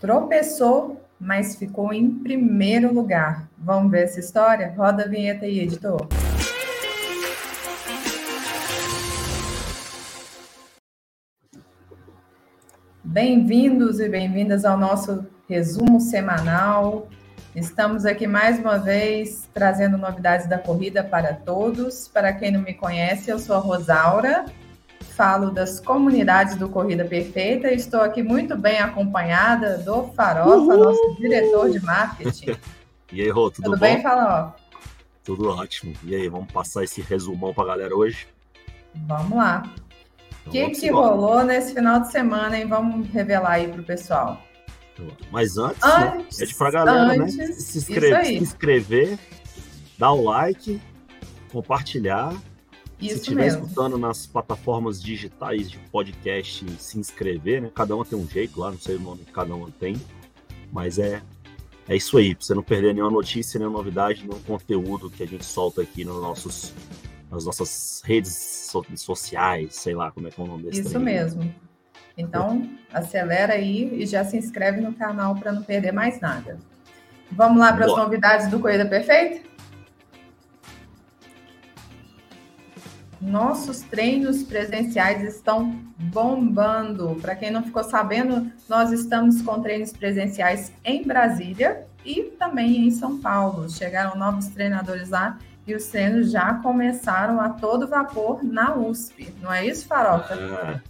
tropeçou, mas ficou em primeiro lugar. Vamos ver essa história? Roda a vinheta aí, editor. Bem-vindos e bem-vindas ao nosso resumo semanal. Estamos aqui mais uma vez trazendo novidades da corrida para todos. Para quem não me conhece, eu sou a Rosaura, falo das comunidades do Corrida Perfeita. Estou aqui muito bem acompanhada do Farofa, Uhul! nosso diretor de marketing. E aí, Rô, tudo, tudo bom? bem, Farofa? Tudo ótimo. E aí, vamos passar esse resumão para a galera hoje? Vamos lá. O então, que, que rolou nesse final de semana, hein? Vamos revelar aí para o pessoal. Mas antes, antes né? é de pra galera, né? antes, né? Se inscrever, se inscrever, dar o like, compartilhar. Isso se estiver escutando nas plataformas digitais de podcast, se inscrever, né? Cada uma tem um jeito lá, não sei o nome que cada uma tem. Mas é, é isso aí, pra você não perder nenhuma notícia, nenhuma novidade, nenhum conteúdo que a gente solta aqui nos nossos, nas nossas redes sociais, sei lá como é que é o nome desse Isso trem. mesmo. Então, acelera aí e já se inscreve no canal para não perder mais nada. Vamos lá para as novidades do Corrida Perfeita? Nossos treinos presenciais estão bombando. Para quem não ficou sabendo, nós estamos com treinos presenciais em Brasília e também em São Paulo. Chegaram novos treinadores lá e os treinos já começaram a todo vapor na USP. Não é isso, Farofa? É.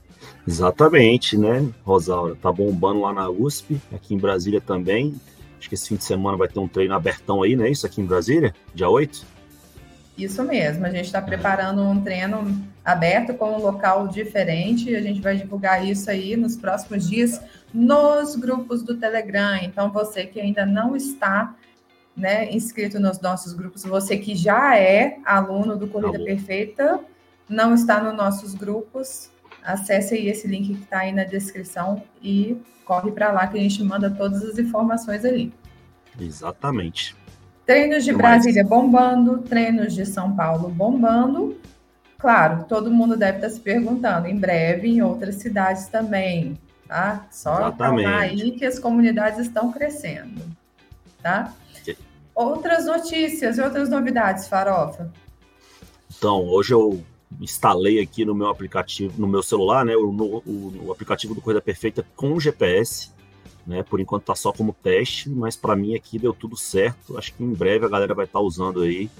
Exatamente, né, Rosaura? Tá bombando lá na USP, aqui em Brasília também. Acho que esse fim de semana vai ter um treino abertão aí, né? Isso aqui em Brasília, dia 8? Isso mesmo, a gente está preparando um treino aberto com um local diferente. A gente vai divulgar isso aí nos próximos dias nos grupos do Telegram. Então, você que ainda não está né, inscrito nos nossos grupos, você que já é aluno do Corrida Perfeita, não está nos nossos grupos, acesse aí esse link que está aí na descrição e corre para lá que a gente manda todas as informações ali. Exatamente. Treinos de Brasília bombando, treinos de São Paulo bombando. Claro, todo mundo deve estar se perguntando, em breve em outras cidades também, tá? Só aí que as comunidades estão crescendo, tá? Outras notícias, outras novidades, Farofa? Então, hoje eu instalei aqui no meu aplicativo, no meu celular, né, o, o, o aplicativo do Corrida Perfeita com GPS, né, por enquanto tá só como teste, mas para mim aqui deu tudo certo, acho que em breve a galera vai estar tá usando aí,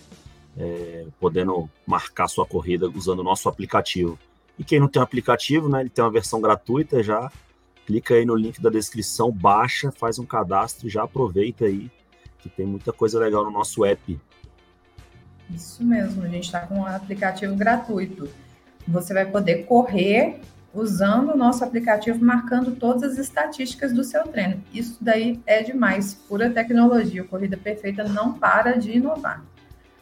é, podendo marcar sua corrida usando o nosso aplicativo. E quem não tem aplicativo, né, ele tem uma versão gratuita já, clica aí no link da descrição, baixa, faz um cadastro e já aproveita aí, que tem muita coisa legal no nosso app. Isso mesmo, a gente está com um aplicativo gratuito. Você vai poder correr usando o nosso aplicativo, marcando todas as estatísticas do seu treino. Isso daí é demais, pura tecnologia. O Corrida Perfeita não para de inovar.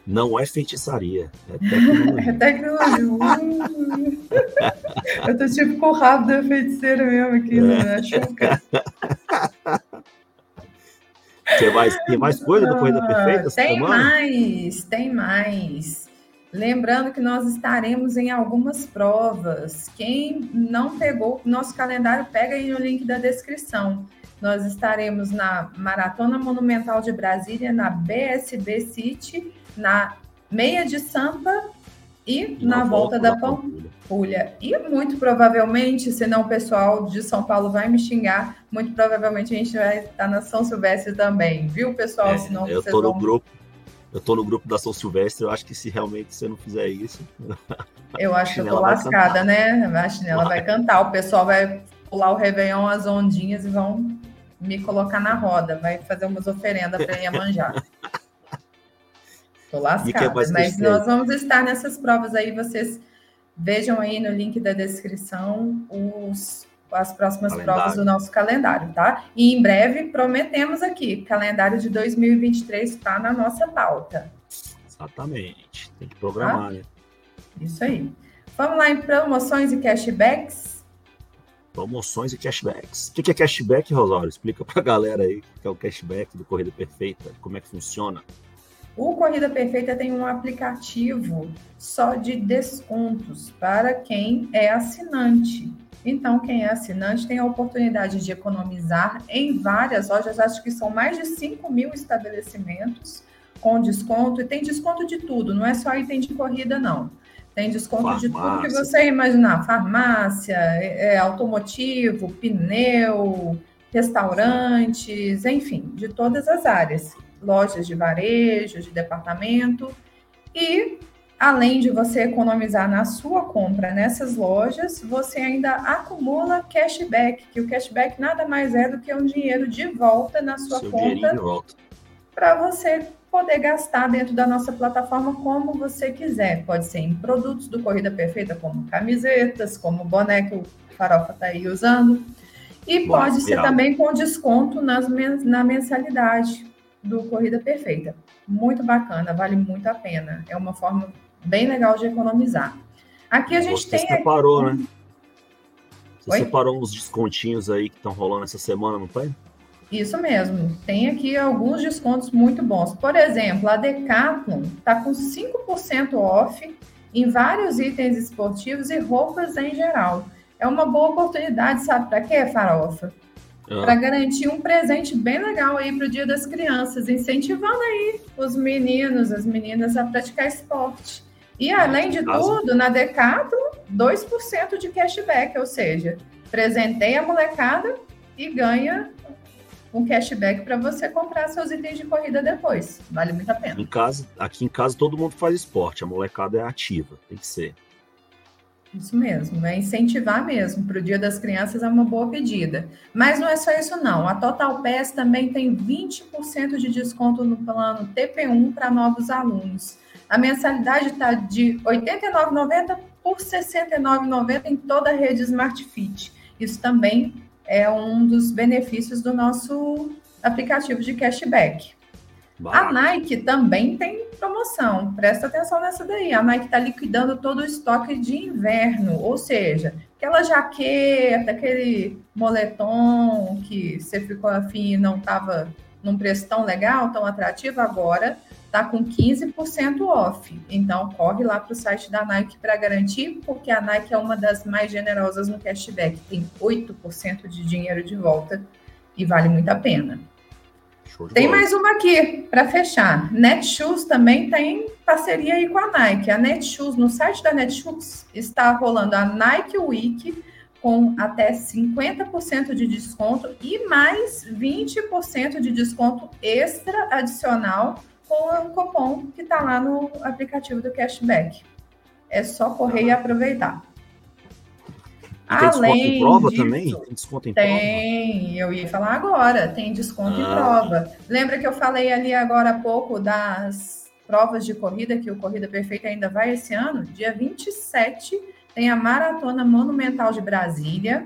Não é feitiçaria, é tecnologia. é tecnologia. Eu tô tipo com o rabo da feiticeira mesmo aqui, né? Tem mais, tem mais coisa do Corrida Perfeita? Tem semana? mais, tem mais. Lembrando que nós estaremos em algumas provas. Quem não pegou nosso calendário, pega aí no link da descrição. Nós estaremos na Maratona Monumental de Brasília, na BSB City, na Meia de Sampa e na, na volta, volta da Pampulha. E muito provavelmente, senão o pessoal de São Paulo vai me xingar, muito provavelmente a gente vai estar na São Silvestre também, viu, pessoal? É, senão eu tô no vão... grupo. Eu tô no grupo da São Silvestre, eu acho que se realmente você não fizer isso. Eu acho que eu tô lascada, né? A chinela vai. vai cantar, o pessoal vai pular o Réveillon, as ondinhas e vão me colocar na roda, vai fazer umas oferendas para manjar. Tô lascada, mas nós vamos estar nessas provas aí, vocês vejam aí no link da descrição os, as próximas calendário. provas do nosso calendário, tá? E em breve prometemos aqui, calendário de 2023 está na nossa pauta. Exatamente, tem que programar, tá? né? Isso aí. Vamos lá em promoções e cashbacks. Promoções e cashbacks. O que é cashback, Rosário? Explica para a galera aí o que é o cashback do Corrida Perfeita, como é que funciona. O Corrida Perfeita tem um aplicativo só de descontos para quem é assinante. Então, quem é assinante tem a oportunidade de economizar em várias lojas, acho que são mais de 5 mil estabelecimentos com desconto, e tem desconto de tudo, não é só item de corrida, não. Tem desconto farmácia. de tudo que você imaginar: farmácia, é, é, automotivo, pneu, restaurantes, enfim, de todas as áreas. Lojas de varejo, de departamento. E além de você economizar na sua compra nessas lojas, você ainda acumula cashback, que o cashback nada mais é do que um dinheiro de volta na sua Seu conta para você poder gastar dentro da nossa plataforma como você quiser. Pode ser em produtos do Corrida Perfeita, como camisetas, como boné que o Farofa está aí usando. E Boa, pode ser também com desconto nas, na mensalidade do Corrida Perfeita. Muito bacana, vale muito a pena. É uma forma bem legal de economizar. Aqui a gente Você tem. separou, aqui... né? Você Oi? separou uns descontinhos aí que estão rolando essa semana, não foi? Isso mesmo. Tem aqui alguns descontos muito bons. Por exemplo, a Decathlon está com 5% off em vários itens esportivos e roupas em geral. É uma boa oportunidade, sabe para quê, Farofa? Ah. Para garantir um presente bem legal aí para o Dia das Crianças, incentivando aí os meninos, as meninas a praticar esporte. E além de tudo, na Decathlon, 2% de cashback, ou seja, presentei a molecada e ganha um cashback para você comprar seus itens de corrida depois. Vale muito a pena. Em casa, aqui em casa todo mundo faz esporte, a molecada é ativa, tem que ser. Isso mesmo, é incentivar mesmo. Para o Dia das Crianças é uma boa pedida. Mas não é só isso, não. A Total Pass também tem 20% de desconto no plano TP1 para novos alunos. A mensalidade está de R$ 89,90 por R$ 69,90 em toda a rede Smart Fit. Isso também é um dos benefícios do nosso aplicativo de cashback. A Nike também tem promoção, presta atenção nessa daí. A Nike está liquidando todo o estoque de inverno, ou seja, aquela jaqueta, aquele moletom que você ficou afim e não estava num preço tão legal, tão atrativo, agora está com 15% off. Então, corre lá para o site da Nike para garantir, porque a Nike é uma das mais generosas no cashback. Tem 8% de dinheiro de volta e vale muito a pena. Tem mais uma aqui para fechar. Netshoes também tem parceria aí com a Nike. A Netshoes, no site da Netshoes, está rolando a Nike Week com até 50% de desconto e mais 20% de desconto extra adicional com o cupom que está lá no aplicativo do cashback. É só correr e aproveitar. E tem Além desconto em prova disso, também? Tem desconto em tem, prova? eu ia falar agora, tem desconto ah. em prova. Lembra que eu falei ali agora há pouco das provas de corrida, que o Corrida Perfeita ainda vai esse ano? Dia 27 tem a Maratona Monumental de Brasília,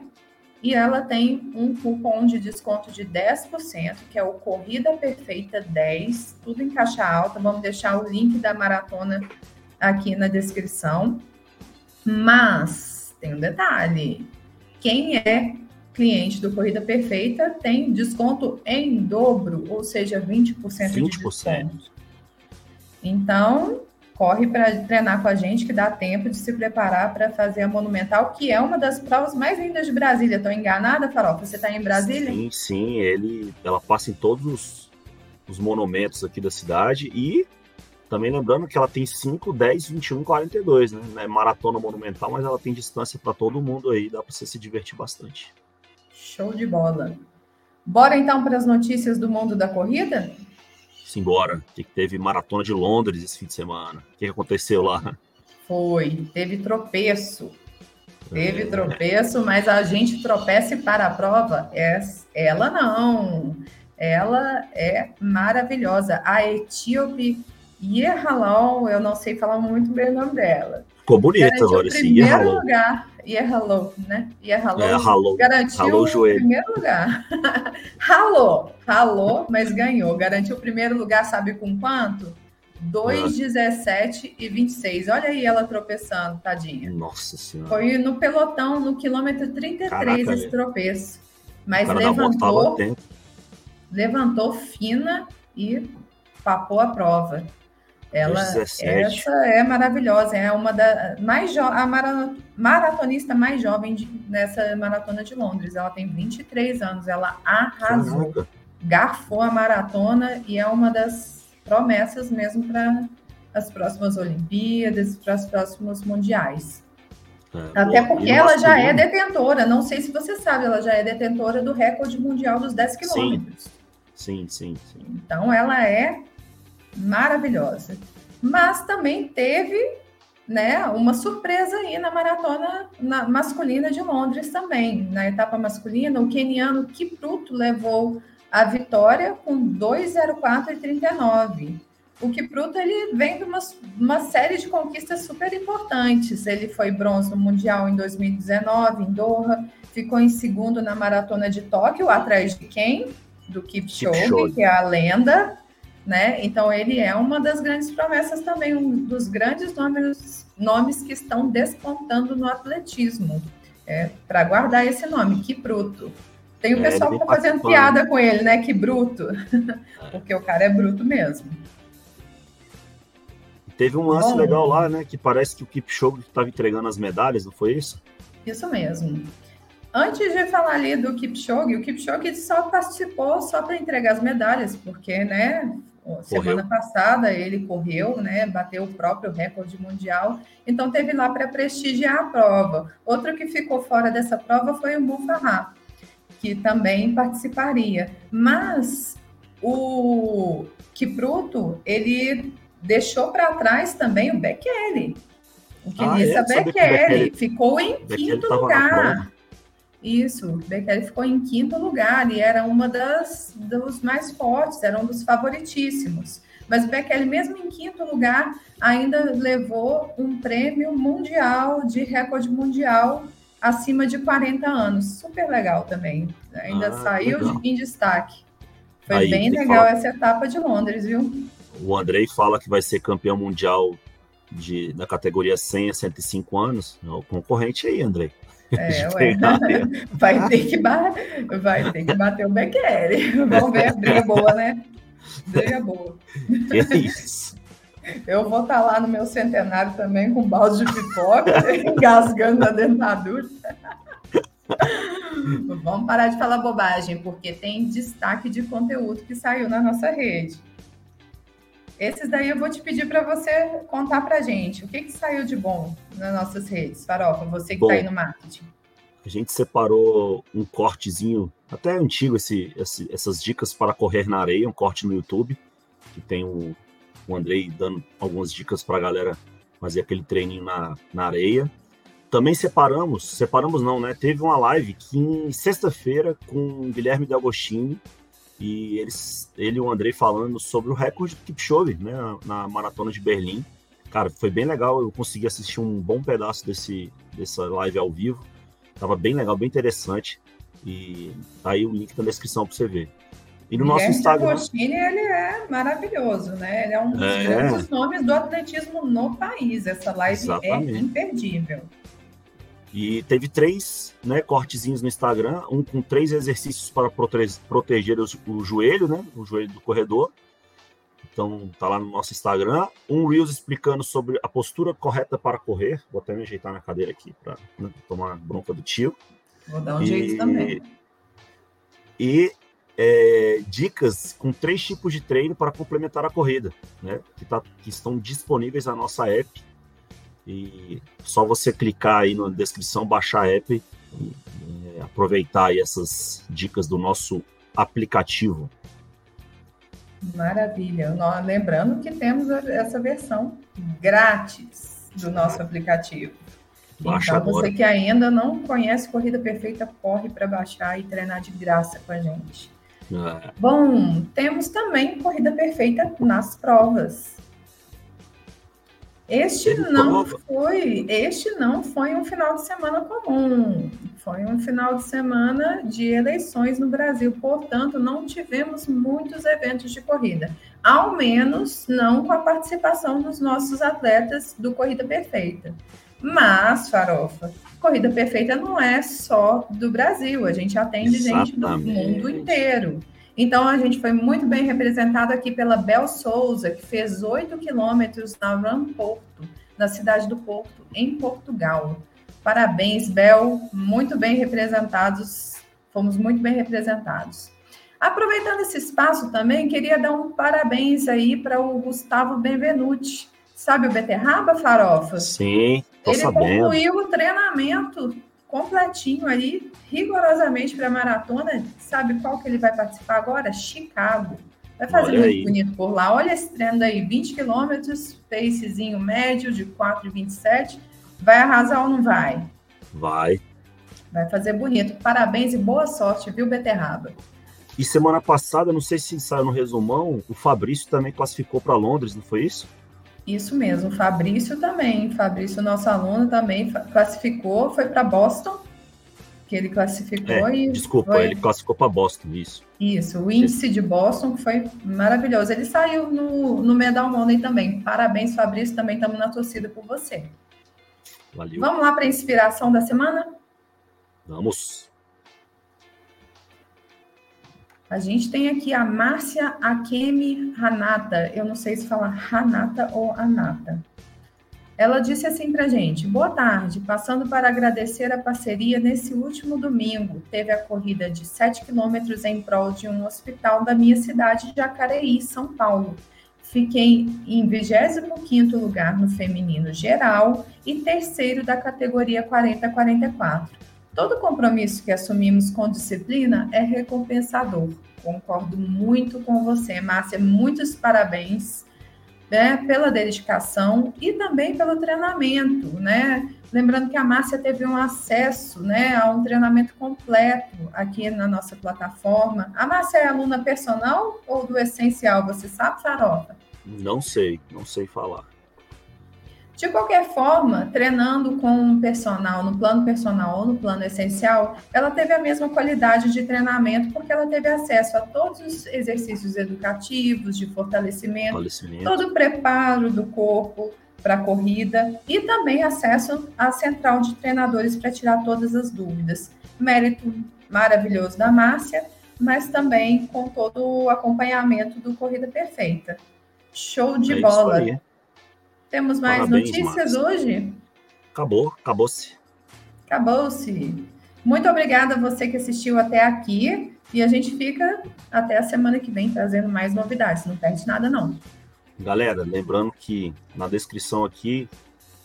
e ela tem um cupom de desconto de 10%, que é o Corrida Perfeita 10, tudo em caixa alta. Vamos deixar o link da maratona aqui na descrição. Mas tem um detalhe: quem é cliente do Corrida Perfeita tem desconto em dobro, ou seja, 20%, 20%. de desconto. Então, corre para treinar com a gente, que dá tempo de se preparar para fazer a Monumental, que é uma das provas mais lindas de Brasília. Estou enganada, Farofa? Você está em Brasília? Sim, sim. Ele, ela passa em todos os, os monumentos aqui da cidade e também lembrando que ela tem 5, 10, 21, 42, né? É maratona monumental, mas ela tem distância para todo mundo aí, dá para você se divertir bastante. Show de bola. Bora então para as notícias do mundo da corrida? Embora. Que teve maratona de Londres esse fim de semana. O que, aconteceu lá? Foi, teve tropeço. Teve é. tropeço, mas a gente tropeça para a prova. É, ela não. Ela é maravilhosa. A etíope Yerhalon, eu não sei falar muito bem o nome dela. Ficou bonita agora esse Primeiro lugar Yerhalou, né? Yerhalou. É, ralou. Garantiu ralou o, primeiro lugar. ralou, ralou, mas ganhou. Garantiu o primeiro lugar, sabe com quanto? 2, 17 e 26. Olha aí ela tropeçando, tadinha. Nossa Senhora. Foi no pelotão, no quilômetro 33, Caraca, esse tropeço. Mas levantou, levantou fina e papou a prova. Ela, essa é maravilhosa, é uma da mais a maratonista mais jovem de, nessa maratona de Londres. Ela tem 23 anos, ela arrasou, garfou a maratona e é uma das promessas mesmo para as próximas Olimpíadas, para os próximos mundiais. É, Até porque ela já é detentora, não sei se você sabe, ela já é detentora do recorde mundial dos 10 quilômetros. Sim, sim, sim. Então ela é maravilhosa. Mas também teve né, uma surpresa aí na maratona na, masculina de Londres também. Na etapa masculina, o keniano Kipruto levou a vitória com 2,04 e 39. O Kipruto ele vem de uma, uma série de conquistas super importantes. Ele foi bronze no Mundial em 2019, em Doha, ficou em segundo na Maratona de Tóquio, atrás de quem? Do Kipchoge, Kipchoge. que é a lenda né? Então ele é uma das grandes promessas também, um dos grandes nomes, nomes que estão despontando no atletismo. É, para guardar esse nome, que bruto. Tem o é, pessoal que tá fazendo piada com ele, né? Que bruto. Porque o cara é bruto mesmo. Teve um lance Bom, legal lá, né? Que parece que o Kipchoge estava entregando as medalhas, não foi isso? Isso mesmo. Antes de falar ali do Kipchoge, o Kipchoge só participou só para entregar as medalhas, porque, né, Semana passada ele correu, né? Bateu o próprio recorde mundial, então teve lá para prestigiar a prova. Outro que ficou fora dessa prova foi o Mufarrá, que também participaria. Mas o Kipruto, ele deixou para trás também o Bekele. O Kenissa ah, é? Bekele ficou em quinto lugar. Isso, Bekele ficou em quinto lugar e era uma das dos mais fortes, era um dos favoritíssimos. Mas o Bekele, mesmo em quinto lugar, ainda levou um prêmio mundial de recorde mundial acima de 40 anos. Super legal também. Ainda ah, saiu em destaque. Foi Aí, bem legal fala... essa etapa de Londres, viu? O Andrei fala que vai ser campeão mundial de, da categoria 100 a 105 anos. É o concorrente aí, Andrei. É, ué. Vai ter, que vai ter que bater o Bekele. Vamos ver, briga boa, né? Briga boa. Que é isso? Eu vou estar tá lá no meu centenário também com balde de pipoca, engasgando na dentadura. Vamos parar de falar bobagem, porque tem destaque de conteúdo que saiu na nossa rede. Esses daí eu vou te pedir para você contar para gente. O que, que saiu de bom nas nossas redes, Farofa? Você que está aí no marketing. A gente separou um cortezinho, até antigo, esse, esse, essas dicas para correr na areia, um corte no YouTube, que tem o, o Andrei dando algumas dicas para a galera fazer aquele treininho na, na areia. Também separamos, separamos não, né? Teve uma live que em sexta-feira com o Guilherme D'Agostini, e eles, ele e o Andrei falando sobre o recorde do Kipchoge, né, na maratona de Berlim. Cara, foi bem legal, eu consegui assistir um bom pedaço desse, dessa live ao vivo. Tava bem legal, bem interessante. E tá aí o link na descrição para você ver. E no nosso Instagram. Agostini, ele é maravilhoso, né? Ele é um dos é. grandes nomes do atletismo no país. Essa live é Exatamente. é imperdível. E teve três né, cortezinhos no Instagram, um com três exercícios para prote proteger o, o, joelho, né? O joelho do corredor. Então tá lá no nosso Instagram. Um Reels explicando sobre a postura correta para correr. Vou até me ajeitar na cadeira aqui para né, tomar bronca do tio. Vou dar um e, jeito também. E é, dicas com três tipos de treino para complementar a corrida, né? Que, tá, que estão disponíveis na nossa app e só você clicar aí na descrição, baixar a app e é, aproveitar aí essas dicas do nosso aplicativo. Maravilha. Lembrando que temos essa versão grátis do nosso aplicativo. Baixa então, agora. você que ainda não conhece Corrida Perfeita, corre para baixar e treinar de graça com a gente. É. Bom, temos também Corrida Perfeita nas provas. Este não foi, este não foi um final de semana comum. Foi um final de semana de eleições no Brasil, portanto, não tivemos muitos eventos de corrida. Ao menos não com a participação dos nossos atletas do Corrida Perfeita. Mas, Farofa, Corrida Perfeita não é só do Brasil, a gente atende Exatamente. gente do mundo inteiro. Então, a gente foi muito bem representado aqui pela Bel Souza, que fez 8 quilômetros na Run Porto, na cidade do Porto, em Portugal. Parabéns, Bel, muito bem representados, fomos muito bem representados. Aproveitando esse espaço também, queria dar um parabéns aí para o Gustavo Benvenuti. Sabe o Beterraba, Farofa? Sim, tô Ele sabendo. concluiu o treinamento completinho aí, rigorosamente para a maratona. Sabe qual que ele vai participar agora? Chicago. Vai fazer muito bonito por lá. Olha esse treino aí, 20 quilômetros, pacezinho médio de 4,27. Vai arrasar ou não vai? Vai. Vai fazer bonito. Parabéns e boa sorte, viu, Beterraba? E semana passada, não sei se saiu no resumão, o Fabrício também classificou para Londres, não foi isso? Isso mesmo, o Fabrício também. Fabrício, nosso aluno, também classificou, foi para Boston, que ele classificou é, e. Desculpa, foi... ele classificou para Boston, isso. Isso, o índice de Boston foi maravilhoso. Ele saiu no, no Medal Monday também. Parabéns, Fabrício, também estamos na torcida por você. Valeu. Vamos lá para a inspiração da semana? Vamos. A gente tem aqui a Márcia Akemi Hanata. Eu não sei se fala Hanata ou Anata. Ela disse assim para gente: Boa tarde, passando para agradecer a parceria nesse último domingo. Teve a corrida de 7 quilômetros em prol de um hospital da minha cidade de Jacareí, São Paulo. Fiquei em 25 lugar no feminino geral e terceiro da categoria 40-44. Todo compromisso que assumimos com disciplina é recompensador. Concordo muito com você, Márcia. Muitos parabéns né, pela dedicação e também pelo treinamento, né? Lembrando que a Márcia teve um acesso né, a um treinamento completo aqui na nossa plataforma. A Márcia é aluna personal ou do essencial? Você sabe, Farofa? Não sei, não sei falar. De qualquer forma, treinando com um personal, no plano personal ou no plano essencial, ela teve a mesma qualidade de treinamento porque ela teve acesso a todos os exercícios educativos, de fortalecimento, fortalecimento. todo o preparo do corpo para a corrida e também acesso à central de treinadores para tirar todas as dúvidas. Mérito maravilhoso da Márcia, mas também com todo o acompanhamento do Corrida Perfeita. Show de é bola! Temos mais Parabéns, notícias hoje? Acabou, acabou-se. Acabou-se. Muito obrigada a você que assistiu até aqui. E a gente fica até a semana que vem trazendo mais novidades. Não perde nada, não. Galera, lembrando que na descrição aqui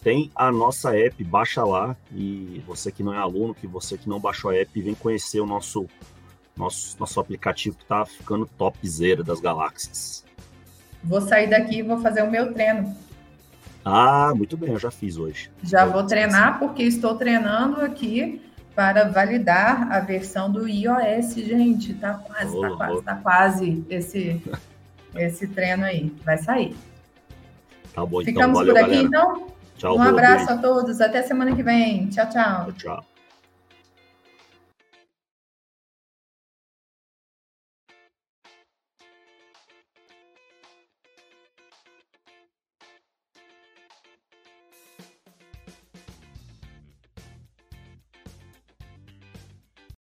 tem a nossa app, baixa lá. E você que não é aluno, que você que não baixou a app, vem conhecer o nosso, nosso, nosso aplicativo que está ficando topzera das galáxias. Vou sair daqui e vou fazer o meu treino. Ah, muito bem, eu já fiz hoje. Já vou treinar porque estou treinando aqui para validar a versão do iOS, gente. Tá quase, oh, tá quase, oh. tá quase esse, esse treino aí. Vai sair. Tá bom, então. Ficamos por aqui, galera. então? Tchau, um abraço beijo. a todos. Até semana que vem. Tchau, tchau. Tchau.